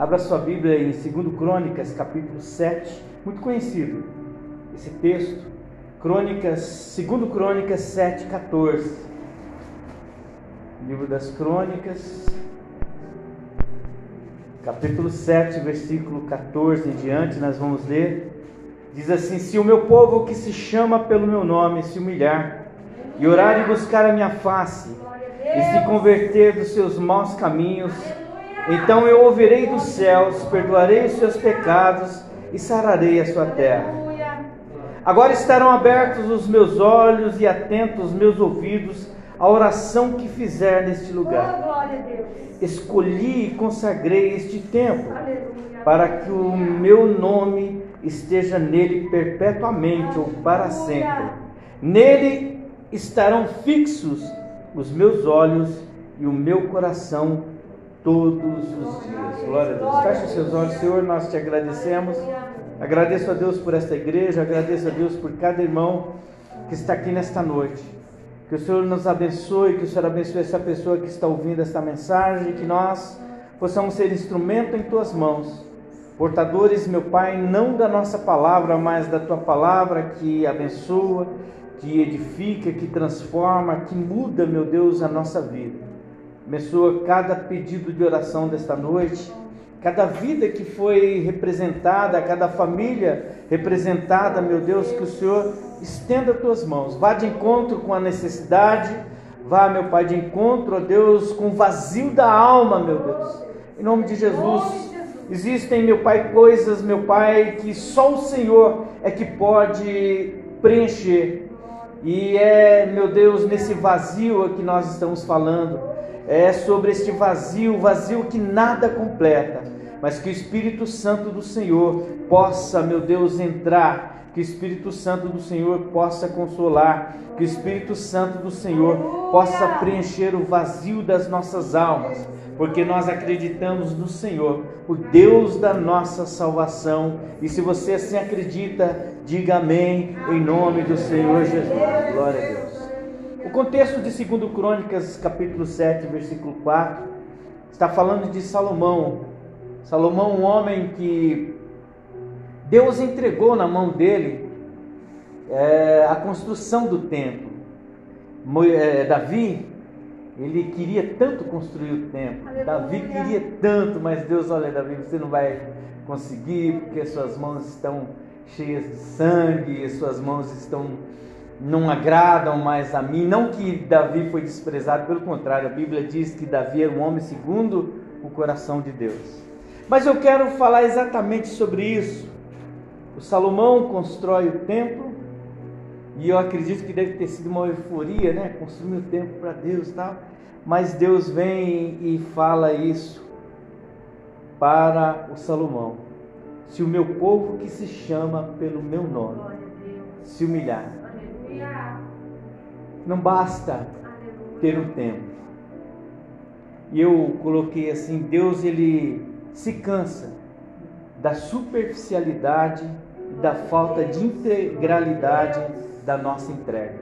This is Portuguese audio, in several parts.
Abra sua Bíblia em 2 Crônicas, capítulo 7, muito conhecido esse texto. Crônicas, 2 Crônicas 7, 14. Livro das Crônicas, capítulo 7, versículo 14 em diante, nós vamos ler. Diz assim: Se o meu povo que se chama pelo meu nome se humilhar e orar e buscar a minha face e se converter dos seus maus caminhos, então eu ouvirei dos céus, perdoarei os seus pecados e sararei a sua terra. Agora estarão abertos os meus olhos e atentos os meus ouvidos à oração que fizer neste lugar. Escolhi e consagrei este tempo para que o meu nome esteja nele perpetuamente ou para sempre. Nele estarão fixos os meus olhos e o meu coração todos os dias. Glória a Deus. Feche os seus olhos, Senhor, nós te agradecemos. Agradeço a Deus por esta igreja, agradeço a Deus por cada irmão que está aqui nesta noite. Que o Senhor nos abençoe, que o Senhor abençoe essa pessoa que está ouvindo esta mensagem, que nós possamos ser instrumento em tuas mãos. Portadores, meu Pai, não da nossa palavra, mas da tua palavra que abençoa, que edifica, que transforma, que muda, meu Deus, a nossa vida. Abençoa cada pedido de oração desta noite, cada vida que foi representada, cada família representada, meu Deus, que o Senhor estenda as tuas mãos, vá de encontro com a necessidade, vá, meu Pai, de encontro, ó Deus, com o vazio da alma, meu Deus. Em nome de Jesus. Existem, meu Pai, coisas, meu Pai, que só o Senhor é que pode preencher. E é, meu Deus, nesse vazio que nós estamos falando é sobre este vazio, vazio que nada completa, mas que o Espírito Santo do Senhor possa, meu Deus, entrar, que o Espírito Santo do Senhor possa consolar, que o Espírito Santo do Senhor possa preencher o vazio das nossas almas, porque nós acreditamos no Senhor, o Deus da nossa salvação. E se você assim acredita, diga amém em nome do Senhor Jesus. Glória a Deus. O contexto de 2 Crônicas, capítulo 7, versículo 4, está falando de Salomão. Salomão, um homem que Deus entregou na mão dele é, a construção do templo. É, Davi, ele queria tanto construir o templo. Aleluia. Davi queria tanto, mas Deus, olha, Davi, você não vai conseguir porque suas mãos estão cheias de sangue, suas mãos estão não agradam mais a mim. Não que Davi foi desprezado, pelo contrário, a Bíblia diz que Davi era um homem segundo o coração de Deus. Mas eu quero falar exatamente sobre isso. O Salomão constrói o templo e eu acredito que deve ter sido uma euforia, né? Construir o templo para Deus e tal. Mas Deus vem e fala isso para o Salomão. Se o meu povo que se chama pelo meu nome se humilhar, não basta ter um tempo. E eu coloquei assim, Deus ele se cansa da superficialidade e da falta de integralidade da nossa entrega.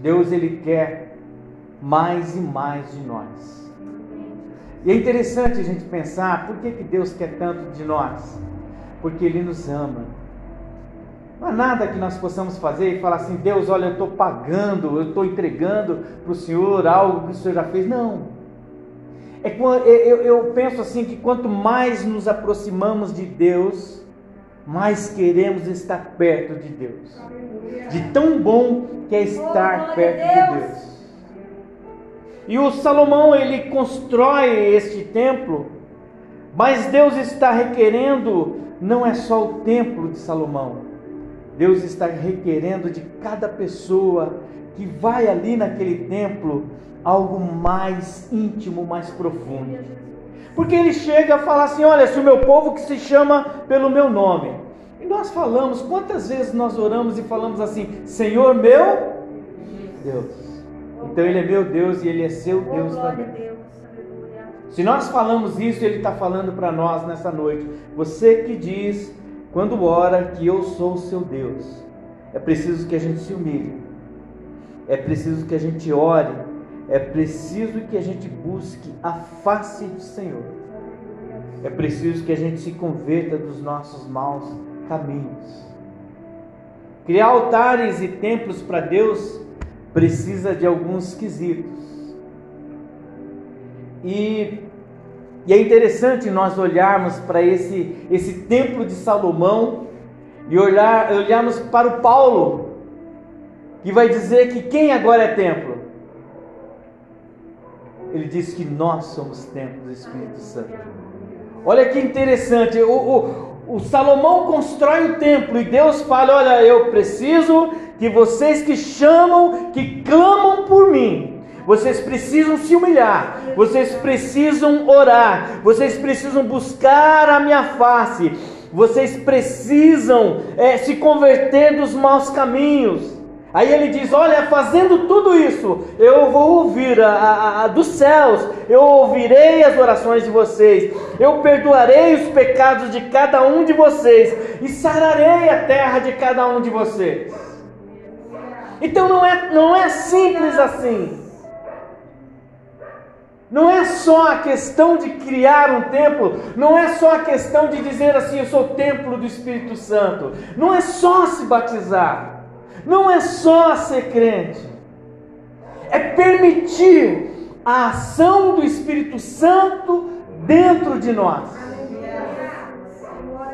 Deus ele quer mais e mais de nós. E é interessante a gente pensar por que, que Deus quer tanto de nós? Porque Ele nos ama não há nada que nós possamos fazer e falar assim: Deus, olha, eu estou pagando, eu estou entregando para o Senhor algo que o Senhor já fez. Não. É, eu, eu penso assim que quanto mais nos aproximamos de Deus, mais queremos estar perto de Deus. De tão bom que é estar perto de Deus. E o Salomão ele constrói este templo, mas Deus está requerendo não é só o templo de Salomão, Deus está requerendo de cada pessoa que vai ali naquele templo algo mais íntimo, mais profundo. Porque ele chega a falar assim: olha, se o meu povo que se chama pelo meu nome. E nós falamos, quantas vezes nós oramos e falamos assim: Senhor meu Deus. Então ele é meu Deus e ele é seu Deus também. Se nós falamos isso, ele está falando para nós nessa noite. Você que diz quando ora que eu sou o seu Deus, é preciso que a gente se humilhe, é preciso que a gente ore, é preciso que a gente busque a face do Senhor. é preciso que a gente se converta dos nossos maus caminhos. Criar altares e templos para Deus precisa de alguns quesitos. E, e é interessante nós olharmos para esse, esse templo de Salomão e olhar, olharmos para o Paulo, que vai dizer que quem agora é templo? Ele diz que nós somos templo do Espírito Santo. Olha que interessante, o, o, o Salomão constrói o templo e Deus fala: Olha, eu preciso que vocês que chamam, que clamam por mim, vocês precisam se humilhar, vocês precisam orar, vocês precisam buscar a minha face, vocês precisam é, se converter dos maus caminhos. Aí ele diz: Olha, fazendo tudo isso, eu vou ouvir a, a, a, dos céus, eu ouvirei as orações de vocês, eu perdoarei os pecados de cada um de vocês e sararei a terra de cada um de vocês. Então não é, não é simples assim. Não é só a questão de criar um templo, não é só a questão de dizer assim, eu sou o templo do Espírito Santo, não é só se batizar, não é só ser crente, é permitir a ação do Espírito Santo dentro de nós.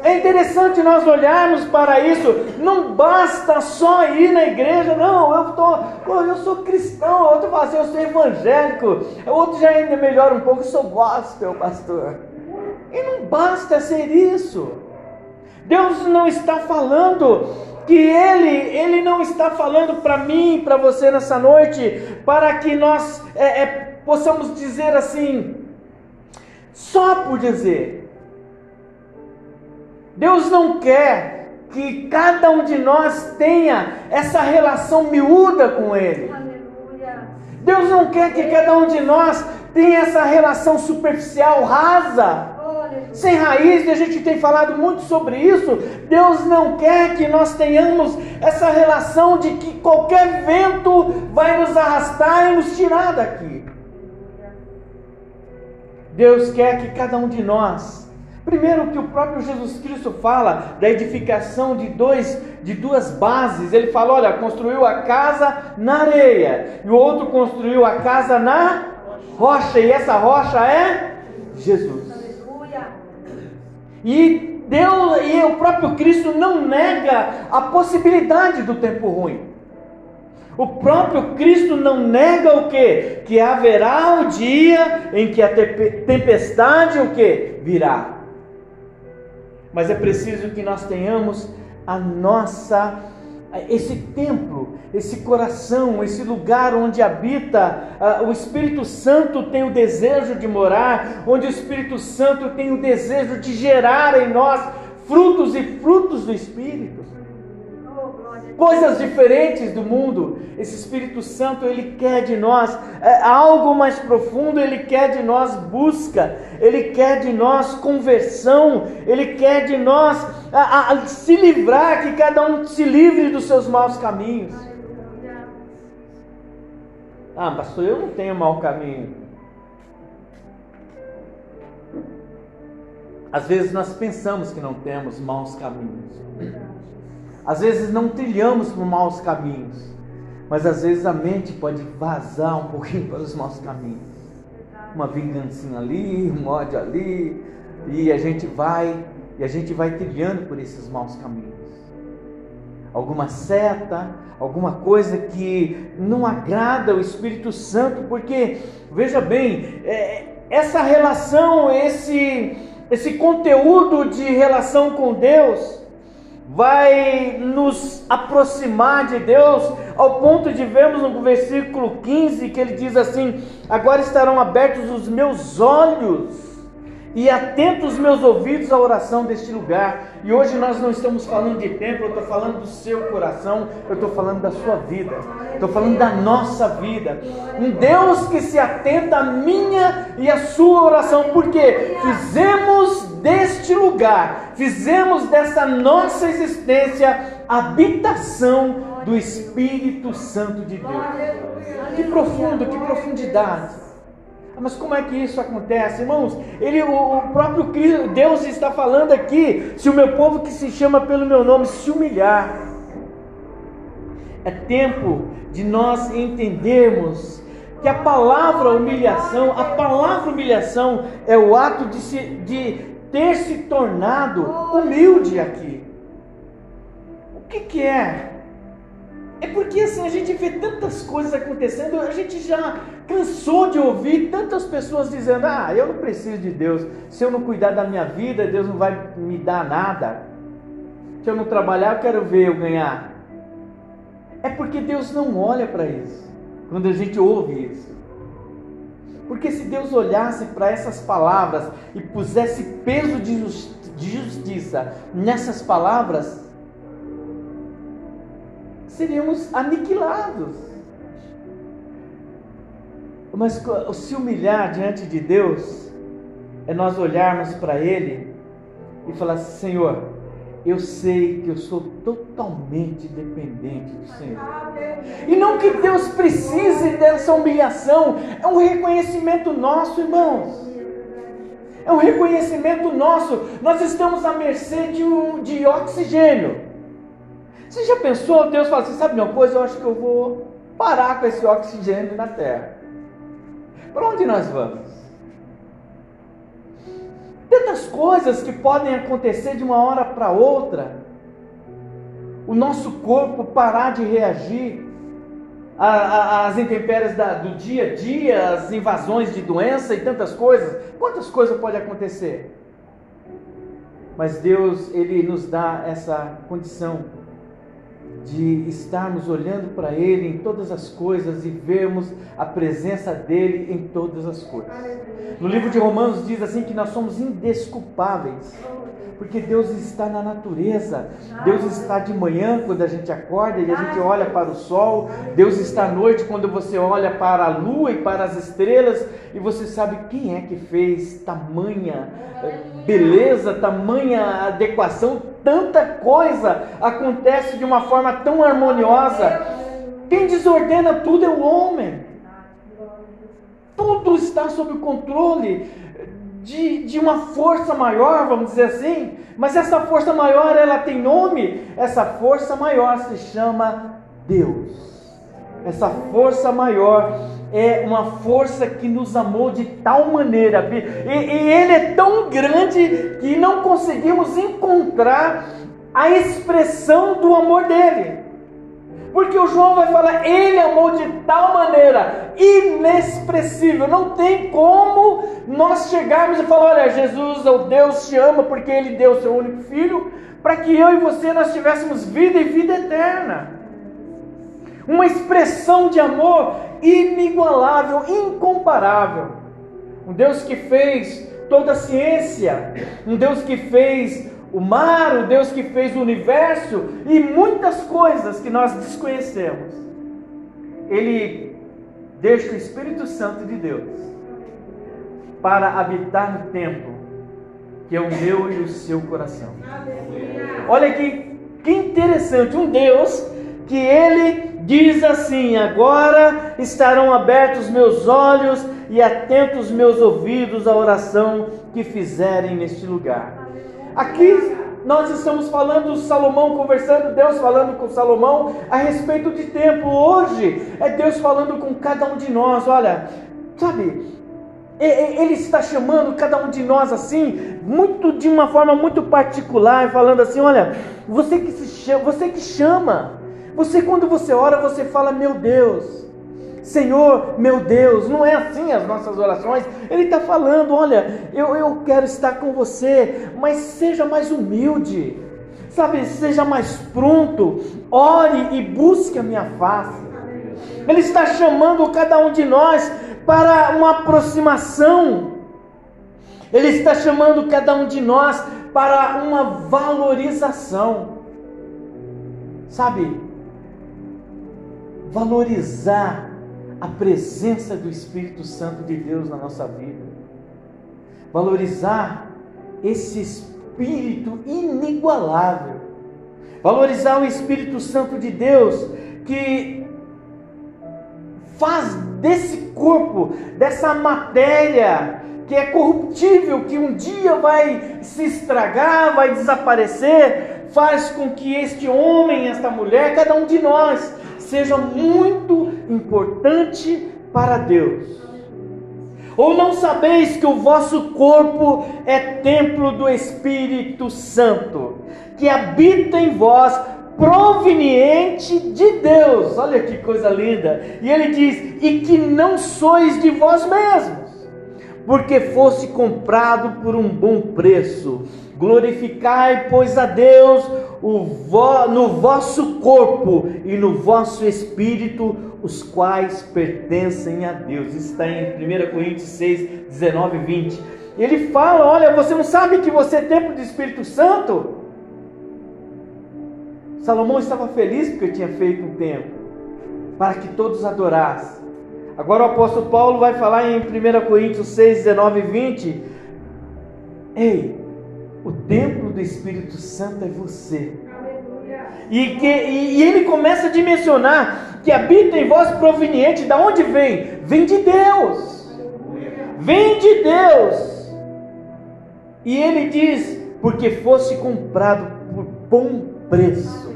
É interessante nós olharmos para isso. Não basta só ir na igreja, não. Eu tô, eu sou cristão. Outro fala assim, eu sou evangélico. Outro já ainda melhora um pouco, eu sou gospel, pastor. E não basta ser isso. Deus não está falando que ele, ele não está falando para mim, para você nessa noite, para que nós é, é, possamos dizer assim, só por dizer. Deus não quer que cada um de nós tenha essa relação miúda com Ele. Deus não quer que cada um de nós tenha essa relação superficial, rasa, sem raiz, e a gente tem falado muito sobre isso. Deus não quer que nós tenhamos essa relação de que qualquer vento vai nos arrastar e nos tirar daqui. Deus quer que cada um de nós Primeiro que o próprio Jesus Cristo fala da edificação de dois de duas bases. Ele fala, olha, construiu a casa na areia e o outro construiu a casa na rocha e essa rocha é Jesus. E Deus e o próprio Cristo não nega a possibilidade do tempo ruim. O próprio Cristo não nega o que? Que haverá o dia em que a tempestade o que? Virá mas é preciso que nós tenhamos a nossa esse templo, esse coração, esse lugar onde habita uh, o Espírito Santo tem o desejo de morar, onde o Espírito Santo tem o desejo de gerar em nós frutos e frutos do Espírito coisas diferentes do mundo. Esse Espírito Santo, ele quer de nós é, algo mais profundo, ele quer de nós busca, ele quer de nós conversão, ele quer de nós a, a, se livrar, que cada um se livre dos seus maus caminhos. Ah, pastor, eu não tenho mau caminho. Às vezes nós pensamos que não temos maus caminhos. Às vezes não trilhamos por maus caminhos, mas às vezes a mente pode vazar um pouquinho para os maus caminhos. Uma vingancinha ali, um ódio ali, e a gente vai, e a gente vai trilhando por esses maus caminhos. Alguma seta, alguma coisa que não agrada o Espírito Santo, porque veja bem, é, essa relação, esse esse conteúdo de relação com Deus, vai nos aproximar de Deus, ao ponto de vermos no versículo 15 que ele diz assim: Agora estarão abertos os meus olhos e atentos meus ouvidos à oração deste lugar. E hoje nós não estamos falando de templo, eu estou falando do seu coração, eu estou falando da sua vida, estou falando da nossa vida. Um Deus que se atenta à minha e à sua oração, porque fizemos deste lugar, fizemos dessa nossa existência habitação do Espírito Santo de Deus. Que profundo, que profundidade. Mas como é que isso acontece, irmãos? Ele, o, próprio Cristo, Deus está falando aqui: se o meu povo que se chama pelo meu nome se humilhar, é tempo de nós entendermos que a palavra humilhação, a palavra humilhação é o ato de, se, de ter se tornado humilde aqui. O que, que é? É porque assim a gente vê tantas coisas acontecendo, a gente já cansou de ouvir tantas pessoas dizendo: Ah, eu não preciso de Deus, se eu não cuidar da minha vida, Deus não vai me dar nada. Se eu não trabalhar, eu quero ver eu ganhar. É porque Deus não olha para isso, quando a gente ouve isso. Porque se Deus olhasse para essas palavras e pusesse peso de justiça nessas palavras, seríamos aniquilados. Mas se humilhar diante de Deus é nós olharmos para Ele e falar: Senhor, eu sei que eu sou totalmente dependente do Senhor. E não que Deus precise dessa humilhação, é um reconhecimento nosso, irmãos. É um reconhecimento nosso. Nós estamos à mercê de, um, de oxigênio. Você já pensou? Deus fala assim: sabe uma coisa? Eu acho que eu vou parar com esse oxigênio na terra. Para onde nós vamos? Tantas coisas que podem acontecer de uma hora para outra. O nosso corpo parar de reagir às intempéries do dia a dia, às invasões de doença e tantas coisas. Quantas coisas podem acontecer? Mas Deus, Ele nos dá essa condição de estarmos olhando para Ele em todas as coisas e vermos a presença dele em todas as coisas. No livro de Romanos diz assim que nós somos indesculpáveis porque Deus está na natureza. Deus está de manhã quando a gente acorda e a gente olha para o sol. Deus está à noite quando você olha para a lua e para as estrelas e você sabe quem é que fez tamanha eh, beleza, tamanha adequação, tanta coisa acontece de uma forma tão harmoniosa. Quem desordena tudo é o homem. Tudo está sob o controle de, de uma força maior, vamos dizer assim. Mas essa força maior, ela tem nome. Essa força maior se chama Deus. Essa força maior é uma força que nos amou de tal maneira, e, e Ele é tão grande que não conseguimos encontrar a expressão do amor dele. Porque o João vai falar, ele amou de tal maneira inexpressível. Não tem como nós chegarmos e falar, olha, Jesus, o Deus te ama porque ele deu o seu único filho, para que eu e você nós tivéssemos vida e vida eterna. Uma expressão de amor inigualável, incomparável. Um Deus que fez toda a ciência, um Deus que fez o mar, o Deus que fez o universo e muitas coisas que nós desconhecemos. Ele deixa o Espírito Santo de Deus para habitar no templo, que é o meu e o seu coração. Olha aqui, que interessante, um Deus que ele diz assim: Agora estarão abertos meus olhos e atentos meus ouvidos à oração que fizerem neste lugar. Aqui nós estamos falando Salomão conversando, Deus falando com Salomão a respeito de tempo. Hoje é Deus falando com cada um de nós. Olha, sabe, ele está chamando cada um de nós assim, muito de uma forma muito particular, falando assim: olha, você que se chama, você que chama, você quando você ora, você fala, meu Deus. Senhor, meu Deus, não é assim as nossas orações. Ele está falando: olha, eu, eu quero estar com você, mas seja mais humilde, sabe, seja mais pronto, ore e busque a minha face. Ele está chamando cada um de nós para uma aproximação. Ele está chamando cada um de nós para uma valorização. Sabe? Valorizar a presença do Espírito Santo de Deus na nossa vida. Valorizar esse Espírito inigualável. Valorizar o Espírito Santo de Deus que faz desse corpo, dessa matéria que é corruptível, que um dia vai se estragar, vai desaparecer, faz com que este homem, esta mulher, cada um de nós, seja muito importante para Deus. Ou não sabeis que o vosso corpo é templo do Espírito Santo, que habita em vós, proveniente de Deus. Olha que coisa linda. E ele diz: "E que não sois de vós mesmos, porque fosse comprado por um bom preço. Glorificai, pois, a Deus no vosso corpo e no vosso espírito, os quais pertencem a Deus. Isso está em 1 Coríntios 6, 19 e 20. Ele fala: Olha, você não sabe que você é templo do Espírito Santo? Salomão estava feliz porque tinha feito um templo para que todos adorassem. Agora o apóstolo Paulo vai falar em 1 Coríntios 6, 19 e 20. Ei, o templo do Espírito Santo é você. E, que, e, e, ele começa a dimensionar que habita em vós proveniente, da onde vem? Vem de Deus. Vem de Deus. E ele diz: porque fosse comprado por bom preço.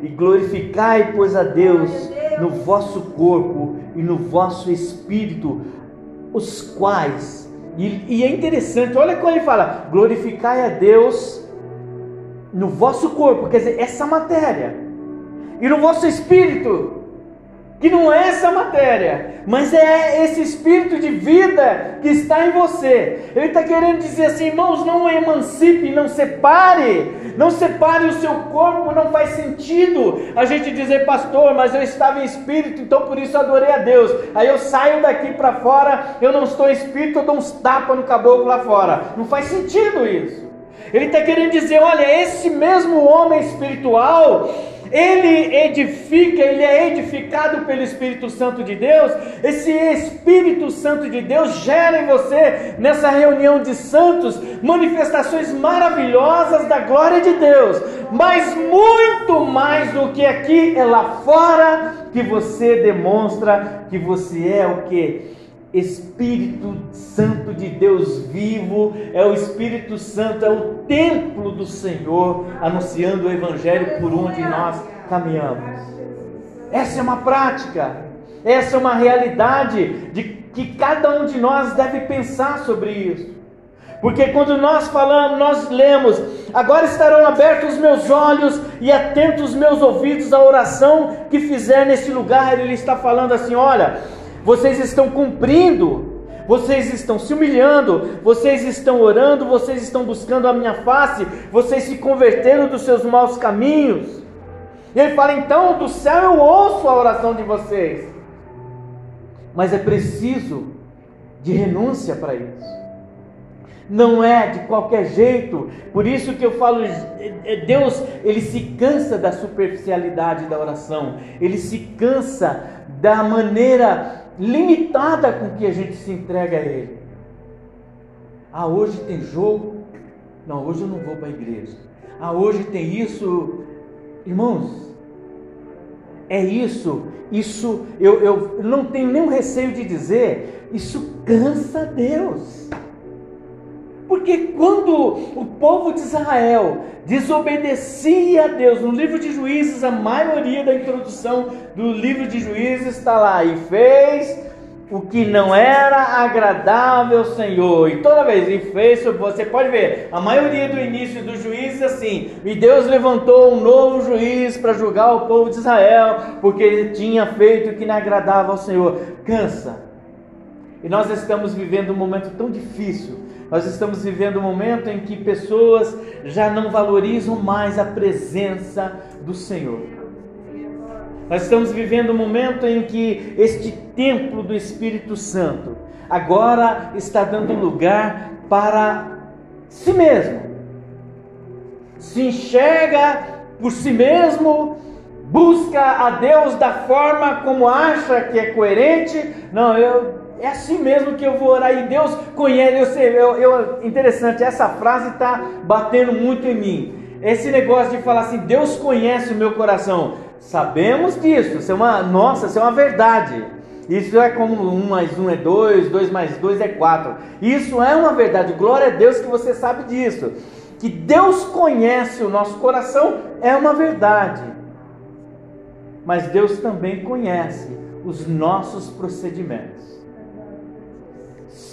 E glorificai, pois, a Deus no vosso corpo e no vosso espírito, os quais. E, e é interessante, olha como ele fala: glorificai a Deus no vosso corpo, quer dizer, essa matéria, e no vosso espírito, que não é essa matéria, mas é esse espírito de vida que está em você. Ele está querendo dizer assim, irmãos, não emancipe, não separe, não separe o seu corpo, não faz sentido a gente dizer, pastor, mas eu estava em espírito, então por isso adorei a Deus. Aí eu saio daqui para fora, eu não estou em espírito, eu dou uns tapas no caboclo lá fora. Não faz sentido isso. Ele está querendo dizer: olha, esse mesmo homem espiritual, ele edifica, ele é edificado pelo Espírito Santo de Deus. Esse Espírito Santo de Deus gera em você, nessa reunião de santos, manifestações maravilhosas da glória de Deus. Mas muito mais do que aqui, é lá fora que você demonstra que você é o que? Espírito Santo de Deus vivo, é o Espírito Santo, é o templo do Senhor, anunciando o Evangelho por onde nós caminhamos. Essa é uma prática, essa é uma realidade de que cada um de nós deve pensar sobre isso. Porque quando nós falamos, nós lemos, agora estarão abertos os meus olhos e atentos os meus ouvidos à oração que fizer nesse lugar. Ele está falando assim: olha, vocês estão cumprindo, vocês estão se humilhando, vocês estão orando, vocês estão buscando a minha face, vocês se converteram dos seus maus caminhos. E ele fala: então, do céu eu ouço a oração de vocês, mas é preciso de renúncia para isso. Não é de qualquer jeito, por isso que eu falo, Deus, ele se cansa da superficialidade da oração, ele se cansa da maneira limitada com que a gente se entrega a Ele. Ah, hoje tem jogo. Não, hoje eu não vou para a igreja. Ah, hoje tem isso. Irmãos, é isso. Isso eu, eu não tenho nenhum receio de dizer. Isso cansa Deus. Porque quando o povo de Israel desobedecia a Deus, no livro de Juízes, a maioria da introdução do livro de Juízes está lá, e fez o que não era agradável ao Senhor, e toda vez, e fez, você pode ver, a maioria do início dos juízes assim, e Deus levantou um novo juiz para julgar o povo de Israel, porque ele tinha feito o que não agradava ao Senhor. Cansa. E nós estamos vivendo um momento tão difícil nós estamos vivendo um momento em que pessoas já não valorizam mais a presença do Senhor. Nós estamos vivendo um momento em que este templo do Espírito Santo agora está dando lugar para si mesmo. Se enxerga por si mesmo, busca a Deus da forma como acha que é coerente. Não, eu é assim mesmo que eu vou orar e Deus conhece. Eu sei, eu, eu interessante, essa frase está batendo muito em mim. Esse negócio de falar assim, Deus conhece o meu coração. Sabemos disso, isso é uma, nossa, isso é uma verdade. Isso é como um mais um é dois, dois mais dois é quatro. Isso é uma verdade. Glória a Deus que você sabe disso. Que Deus conhece o nosso coração é uma verdade. Mas Deus também conhece os nossos procedimentos.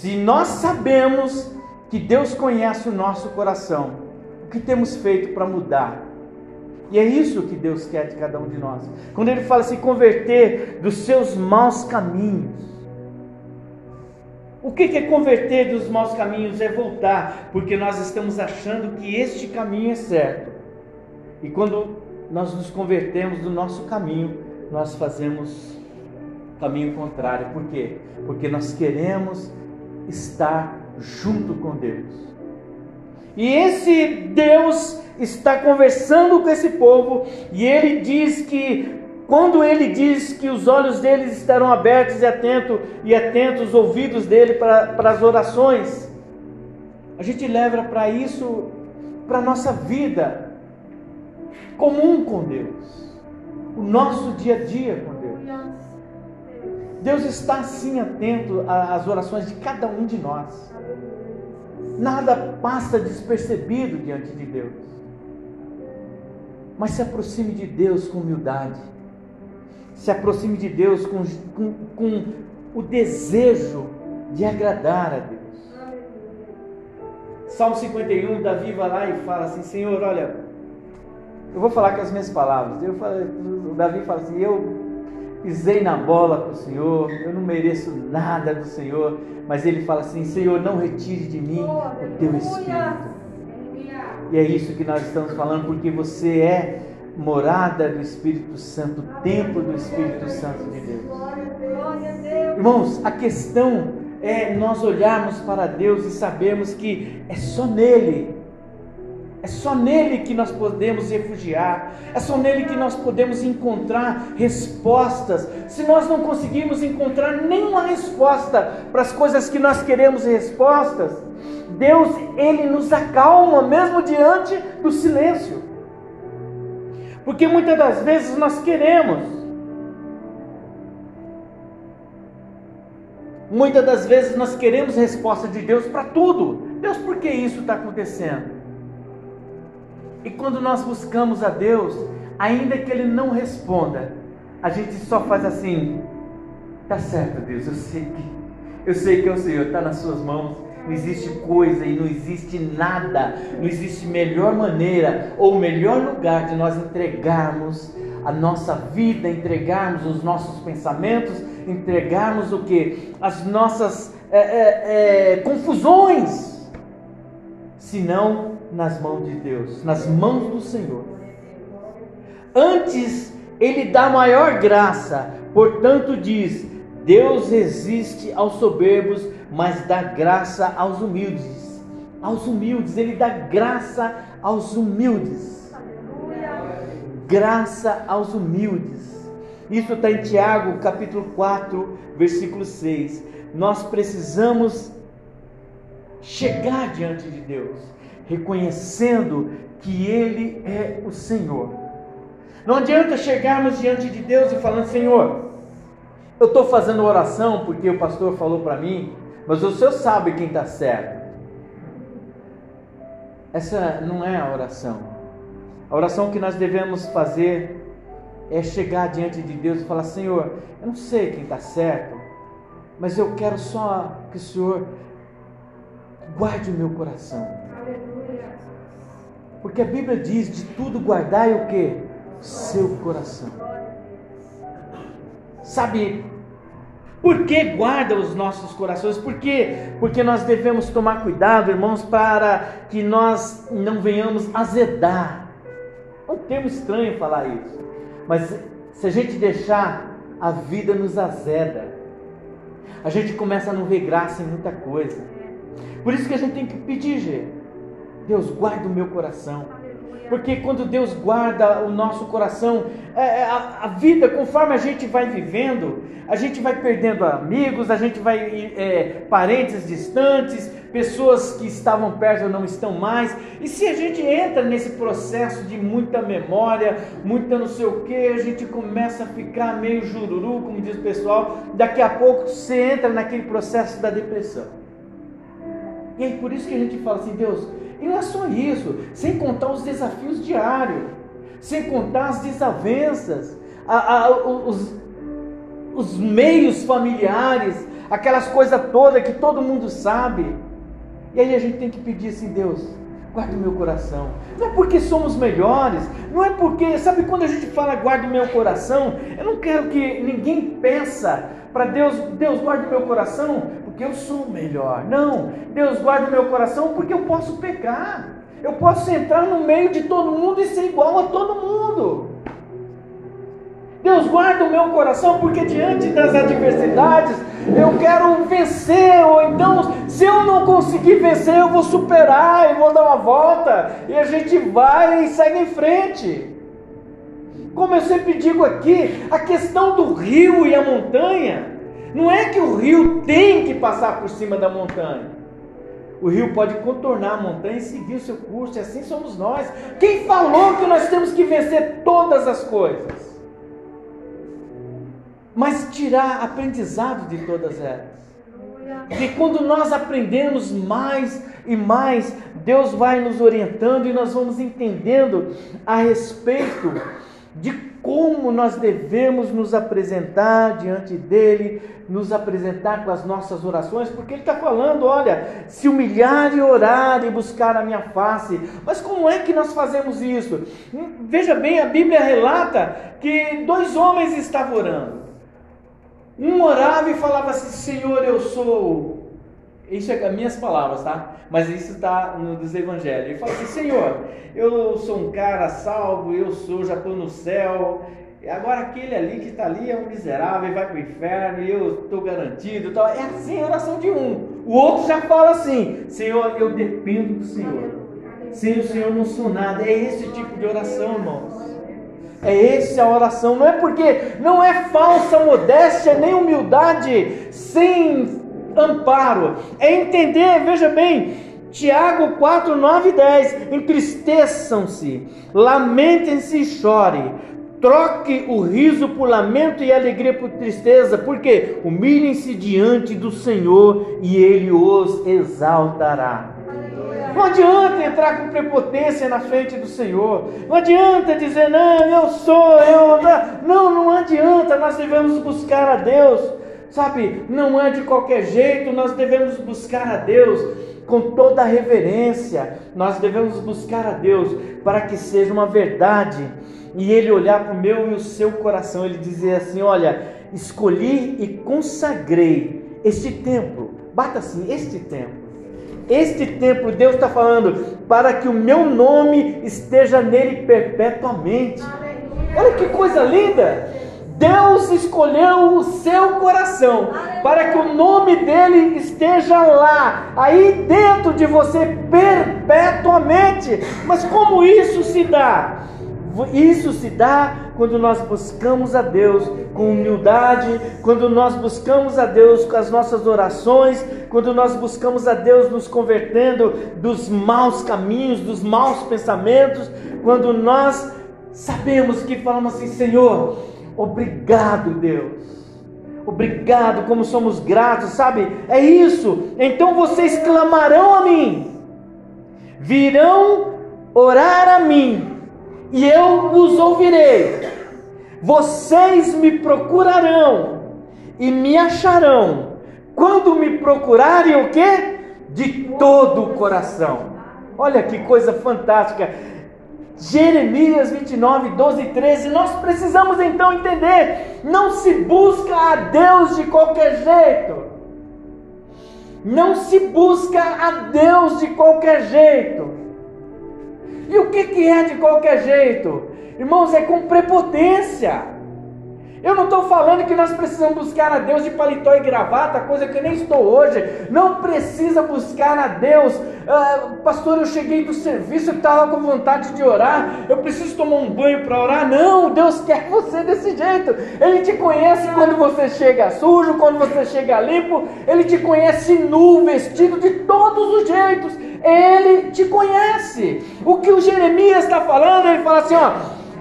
Se nós sabemos que Deus conhece o nosso coração, o que temos feito para mudar? E é isso que Deus quer de cada um de nós. Quando Ele fala se converter dos seus maus caminhos. O que é converter dos maus caminhos? É voltar, porque nós estamos achando que este caminho é certo. E quando nós nos convertemos do nosso caminho, nós fazemos caminho contrário. Por quê? Porque nós queremos estar junto com Deus. E esse Deus está conversando com esse povo e ele diz que quando ele diz que os olhos deles estarão abertos e atentos e atentos os ouvidos dele para, para as orações, a gente leva para isso para a nossa vida comum com Deus, o nosso dia a dia com Deus. Deus está assim atento às orações de cada um de nós. Nada passa despercebido diante de Deus. Mas se aproxime de Deus com humildade. Se aproxime de Deus com, com, com o desejo de agradar a Deus. Salmo 51, Davi vai lá e fala assim: Senhor, olha, eu vou falar com as minhas palavras. Eu falei, o Davi fala assim: Eu pisei na bola com o Senhor, eu não mereço nada do Senhor, mas ele fala assim: Senhor, não retire de mim o teu espírito. E é isso que nós estamos falando, porque você é morada do Espírito Santo, templo do Espírito Santo de Deus. Irmãos, a questão é nós olharmos para Deus e sabermos que é só nele é só nele que nós podemos refugiar, é só nele que nós podemos encontrar respostas. Se nós não conseguirmos encontrar nenhuma resposta para as coisas que nós queremos respostas, Deus, ele nos acalma mesmo diante do silêncio. Porque muitas das vezes nós queremos, muitas das vezes nós queremos resposta de Deus para tudo. Deus, por que isso está acontecendo? E quando nós buscamos a Deus, ainda que Ele não responda, a gente só faz assim: tá certo, Deus, eu sei que, eu sei que é o Senhor, está nas Suas mãos. Não existe coisa e não existe nada, não existe melhor maneira ou melhor lugar de nós entregarmos a nossa vida, entregarmos os nossos pensamentos, entregarmos o que? As nossas é, é, é, confusões, senão nas mãos de Deus, nas mãos do Senhor. Antes, ele dá maior graça, portanto, diz: Deus resiste aos soberbos, mas dá graça aos humildes. Aos humildes, ele dá graça aos humildes. Graça aos humildes. Isso está em Tiago, capítulo 4, versículo 6. Nós precisamos chegar diante de Deus reconhecendo que Ele é o Senhor. Não adianta chegarmos diante de Deus e falando, Senhor, eu estou fazendo oração porque o pastor falou para mim, mas o Senhor sabe quem está certo. Essa não é a oração. A oração que nós devemos fazer é chegar diante de Deus e falar: Senhor, eu não sei quem está certo, mas eu quero só que o Senhor guarde o meu coração. Porque a Bíblia diz: de tudo guardai o que? Seu coração. Sabe por que guarda os nossos corações? Por quê? Porque nós devemos tomar cuidado, irmãos, para que nós não venhamos azedar. É um termo estranho falar isso, mas se a gente deixar, a vida nos azeda. A gente começa a não ver graça em muita coisa. Por isso que a gente tem que pedir, gente. Deus, guarda o meu coração. Porque quando Deus guarda o nosso coração, é, é, a, vida, conforme a gente vai vivendo, a gente vai perdendo amigos, a gente vai, é, parentes distantes, pessoas que estavam perto não estão mais. E se a gente entra nesse processo de muita memória, muita não sei o que, a gente começa a ficar meio jururu, como diz o pessoal, daqui a pouco você entra naquele processo da depressão. E aí por isso que a gente fala assim, Deus, e não é só isso, sem contar os desafios diários, sem contar as desavenças, a, a, os, os meios familiares, aquelas coisas todas que todo mundo sabe. E aí a gente tem que pedir assim, Deus, guarda o meu coração. Não é porque somos melhores, não é porque, sabe quando a gente fala guarda o meu coração, eu não quero que ninguém peça para Deus, Deus guarda o meu coração porque eu sou melhor. Não, Deus guarda o meu coração porque eu posso pecar. Eu posso entrar no meio de todo mundo e ser igual a todo mundo. Deus guarda o meu coração porque diante das adversidades eu quero vencer, ou então, se eu não conseguir vencer, eu vou superar e vou dar uma volta, e a gente vai e segue em frente. Como eu sempre digo aqui, a questão do rio e a montanha, não é que o rio tem que passar por cima da montanha. O rio pode contornar a montanha e seguir o seu curso, e assim somos nós. Quem falou que nós temos que vencer todas as coisas? mas tirar aprendizado de todas elas. Porque quando nós aprendemos mais e mais, Deus vai nos orientando e nós vamos entendendo a respeito de como nós devemos nos apresentar diante dele, nos apresentar com as nossas orações, porque ele está falando: olha, se humilhar e orar e buscar a minha face. Mas como é que nós fazemos isso? Veja bem, a Bíblia relata que dois homens estavam orando. Um orava e falava assim: Senhor, eu sou. Isso é as minhas palavras, tá? Mas isso está no evangelhos. Ele fala assim: Senhor, eu sou um cara salvo, eu sou, já estou no céu. Agora aquele ali que está ali é um miserável e vai para o inferno e eu estou garantido. Tal. É assim a oração de um. O outro já fala assim: Senhor, eu dependo do Senhor. Sem o Senhor não sou nada. É esse tipo de oração, irmãos. É essa a oração, não é porque não é falsa modéstia nem humildade sem amparo. É entender, veja bem, Tiago 4, 9 e 10. Entristeçam-se, lamentem-se e chorem. Troque o riso por lamento e a alegria por tristeza, porque humilhem-se diante do Senhor e Ele os exaltará. Não adianta entrar com prepotência na frente do Senhor. Não adianta dizer, não, eu sou, eu. Não, não adianta. Nós devemos buscar a Deus. Sabe, não é de qualquer jeito, nós devemos buscar a Deus com toda a reverência. Nós devemos buscar a Deus para que seja uma verdade. E Ele olhar para o meu e o seu coração, Ele dizer assim: Olha, escolhi e consagrei este templo. Bata assim, este templo este templo, Deus está falando, para que o meu nome esteja nele perpetuamente. Olha que coisa linda! Deus escolheu o seu coração para que o nome dele esteja lá, aí dentro de você perpetuamente. Mas como isso se dá? Isso se dá quando nós buscamos a Deus com humildade, quando nós buscamos a Deus com as nossas orações, quando nós buscamos a Deus nos convertendo dos maus caminhos, dos maus pensamentos, quando nós sabemos que falamos assim: Senhor, obrigado, Deus. Obrigado, como somos gratos, sabe? É isso. Então vocês clamarão a mim, virão orar a mim e eu os ouvirei. Vocês me procurarão e me acharão quando me procurarem o que? De todo o coração. Olha que coisa fantástica. Jeremias 29, 12 e 13. Nós precisamos então entender: não se busca a Deus de qualquer jeito. Não se busca a Deus de qualquer jeito. E o que, que é de qualquer jeito? Irmãos, é com prepotência. Eu não estou falando que nós precisamos buscar a Deus de paletó e gravata, coisa que eu nem estou hoje. Não precisa buscar a Deus ah, pastor, eu cheguei do serviço, eu estava com vontade de orar, eu preciso tomar um banho para orar. Não, Deus quer você desse jeito. Ele te conhece quando você chega sujo, quando você chega limpo, ele te conhece nu, vestido de todos os jeitos. Ele te conhece. O que o Jeremias está falando, ele fala assim: ó,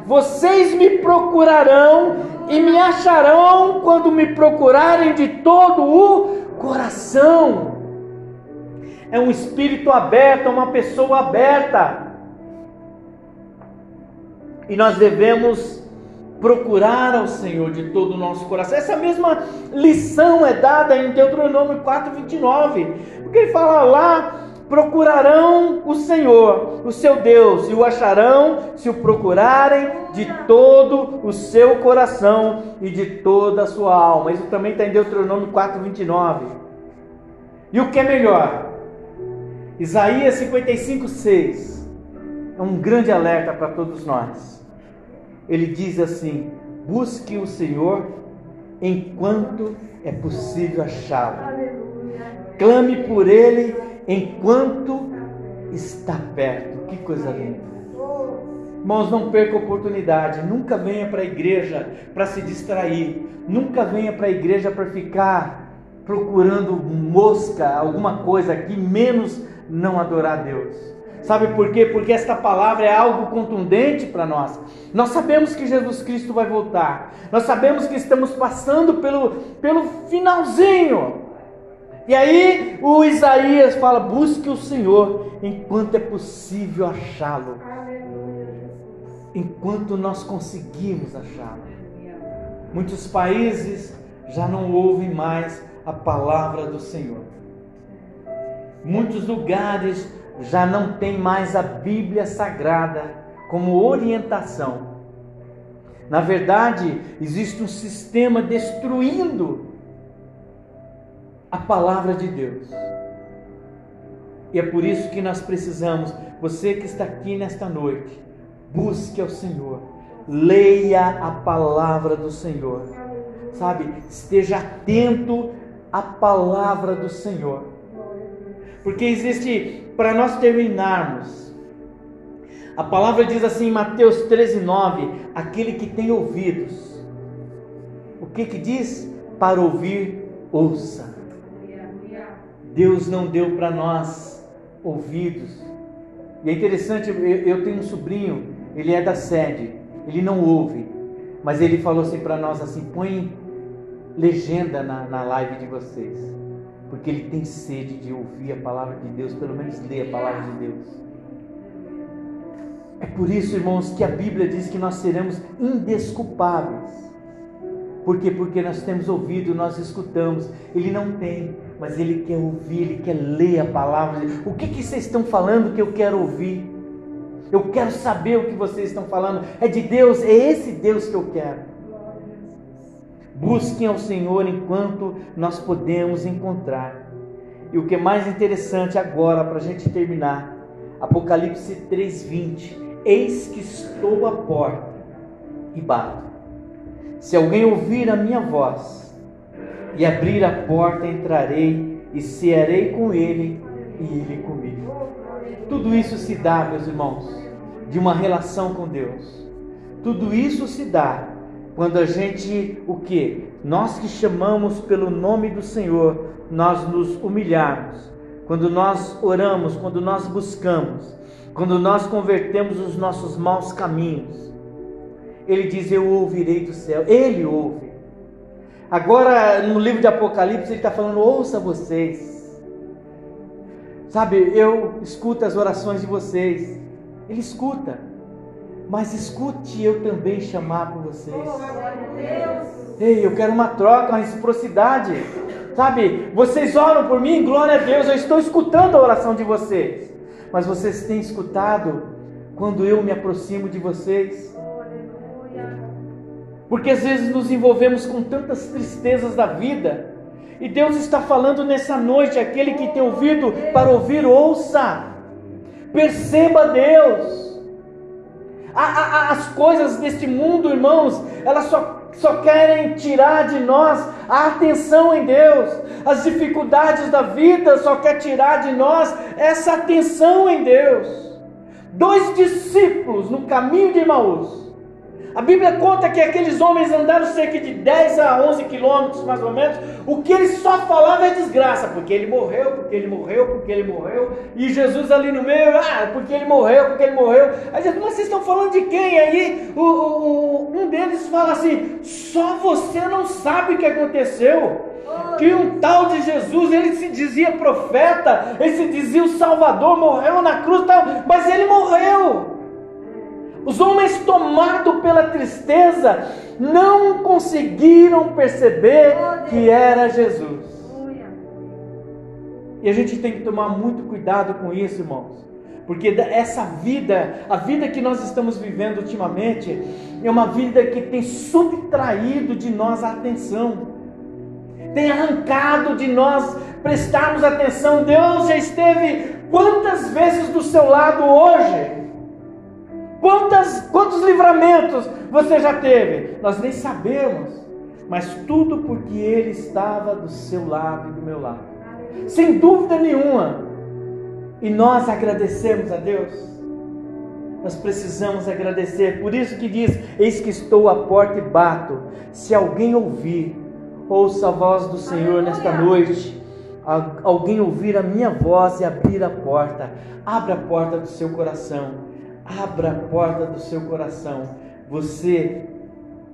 vocês me procurarão e me acharão quando me procurarem de todo o coração. É um espírito aberto, é uma pessoa aberta. E nós devemos procurar ao Senhor de todo o nosso coração. Essa mesma lição é dada em Deuteronômio 4:29, porque ele fala lá procurarão o Senhor, o seu Deus, e o acharão se o procurarem de todo o seu coração e de toda a sua alma. Isso também está em Deuteronômio 4, 29. E o que é melhor? Isaías 55, 6 é um grande alerta para todos nós. Ele diz assim: busque o Senhor enquanto é possível achá-lo. Clame por ele enquanto está perto. Que coisa linda. Irmãos, não perca a oportunidade. Nunca venha para a igreja para se distrair. Nunca venha para a igreja para ficar procurando mosca, alguma coisa aqui, menos não adorar a Deus. Sabe por quê? Porque esta palavra é algo contundente para nós. Nós sabemos que Jesus Cristo vai voltar. Nós sabemos que estamos passando pelo, pelo finalzinho. E aí o Isaías fala: busque o Senhor enquanto é possível achá-lo. Enquanto nós conseguimos achá-lo. Muitos países já não ouvem mais a palavra do Senhor. Muitos lugares já não têm mais a Bíblia Sagrada como orientação. Na verdade, existe um sistema destruindo a palavra de Deus. E é por isso que nós precisamos, você que está aqui nesta noite, busque ao Senhor, leia a palavra do Senhor, sabe? Esteja atento à palavra do Senhor, porque existe, para nós terminarmos, a palavra diz assim em Mateus 13, 9: aquele que tem ouvidos, o que que diz? Para ouvir, ouça. Deus não deu para nós ouvidos. E é interessante, eu tenho um sobrinho, ele é da sede, ele não ouve, mas ele falou assim para nós assim: põe legenda na, na live de vocês, porque ele tem sede de ouvir a palavra de Deus, pelo menos ler a palavra de Deus. É por isso, irmãos, que a Bíblia diz que nós seremos indesculpáveis. Por quê? Porque nós temos ouvido, nós escutamos. Ele não tem, mas ele quer ouvir, ele quer ler a palavra. O que, que vocês estão falando que eu quero ouvir? Eu quero saber o que vocês estão falando. É de Deus, é esse Deus que eu quero. Busquem ao Senhor enquanto nós podemos encontrar. E o que é mais interessante agora, para a gente terminar, Apocalipse 3,20: Eis que estou à porta e bato. Se alguém ouvir a minha voz e abrir a porta, entrarei e cearei com ele e ele comigo. Tudo isso se dá, meus irmãos, de uma relação com Deus. Tudo isso se dá quando a gente, o que? Nós que chamamos pelo nome do Senhor, nós nos humilharmos. Quando nós oramos, quando nós buscamos, quando nós convertemos os nossos maus caminhos ele diz: Eu ouvirei do céu. Ele ouve. Agora, no livro de Apocalipse, ele está falando: Ouça vocês. Sabe, eu escuto as orações de vocês. Ele escuta. Mas escute eu também chamar por vocês. Ei, eu quero uma troca, uma reciprocidade. Sabe, vocês oram por mim, glória a Deus, eu estou escutando a oração de vocês. Mas vocês têm escutado quando eu me aproximo de vocês? Porque às vezes nos envolvemos com tantas tristezas da vida. E Deus está falando nessa noite: aquele que tem ouvido para ouvir, ouça. Perceba Deus. As coisas deste mundo, irmãos, elas só só querem tirar de nós a atenção em Deus. As dificuldades da vida só quer tirar de nós essa atenção em Deus. Dois discípulos no caminho de Emaús a Bíblia conta que aqueles homens andaram cerca de 10 a 11 quilômetros, mais ou menos. O que eles só falavam é desgraça, porque ele morreu, porque ele morreu, porque ele morreu. E Jesus ali no meio, ah, porque ele morreu, porque ele morreu. Aí Jesus, mas vocês estão falando de quem? Aí o, o, um deles fala assim: só você não sabe o que aconteceu. Que um tal de Jesus, ele se dizia profeta, ele se dizia o Salvador, morreu na cruz, tal, mas ele morreu. Os homens, tomados pela tristeza, não conseguiram perceber que era Jesus. E a gente tem que tomar muito cuidado com isso, irmãos. Porque essa vida, a vida que nós estamos vivendo ultimamente, é uma vida que tem subtraído de nós a atenção, tem arrancado de nós prestarmos atenção. Deus já esteve quantas vezes do seu lado hoje? Quantas, quantos livramentos você já teve? Nós nem sabemos, mas tudo porque Ele estava do seu lado e do meu lado, sem dúvida nenhuma. E nós agradecemos a Deus. Nós precisamos agradecer. Por isso que diz: Eis que estou à porta e bato. Se alguém ouvir, ouça a voz do Senhor nesta noite. Alguém ouvir a minha voz e abrir a porta, abra a porta do seu coração Abra a porta do seu coração. Você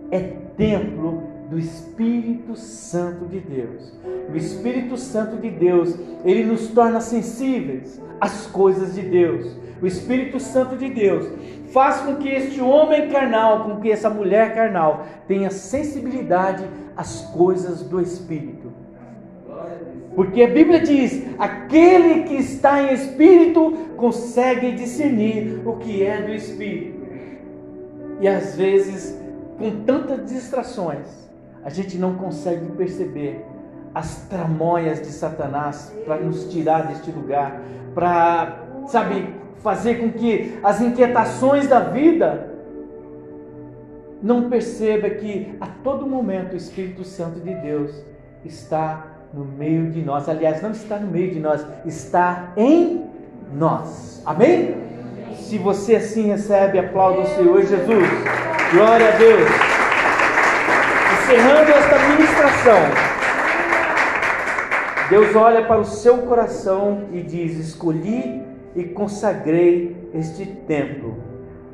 é templo do Espírito Santo de Deus. O Espírito Santo de Deus, ele nos torna sensíveis às coisas de Deus. O Espírito Santo de Deus faz com que este homem carnal, com que essa mulher carnal tenha sensibilidade às coisas do Espírito. Porque a Bíblia diz: aquele que está em espírito consegue discernir o que é do espírito. E às vezes, com tantas distrações, a gente não consegue perceber as tramóias de Satanás para nos tirar deste lugar, para, sabe, fazer com que as inquietações da vida não perceba que a todo momento o Espírito Santo de Deus está no meio de nós. Aliás, não está no meio de nós, está em nós. Amém? Se você assim recebe, aplauda o Senhor Jesus. Glória a Deus. Encerrando esta ministração, Deus olha para o seu coração e diz: Escolhi e consagrei este templo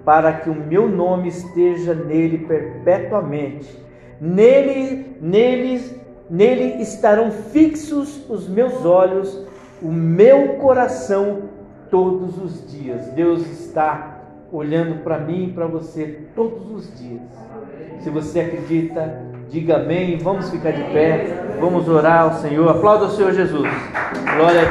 para que o meu nome esteja nele perpetuamente. Nele, neles Nele estarão fixos os meus olhos, o meu coração todos os dias. Deus está olhando para mim e para você todos os dias. Se você acredita, diga amém. Vamos ficar de pé. Vamos orar ao Senhor. Aplauda o Senhor Jesus. Glória a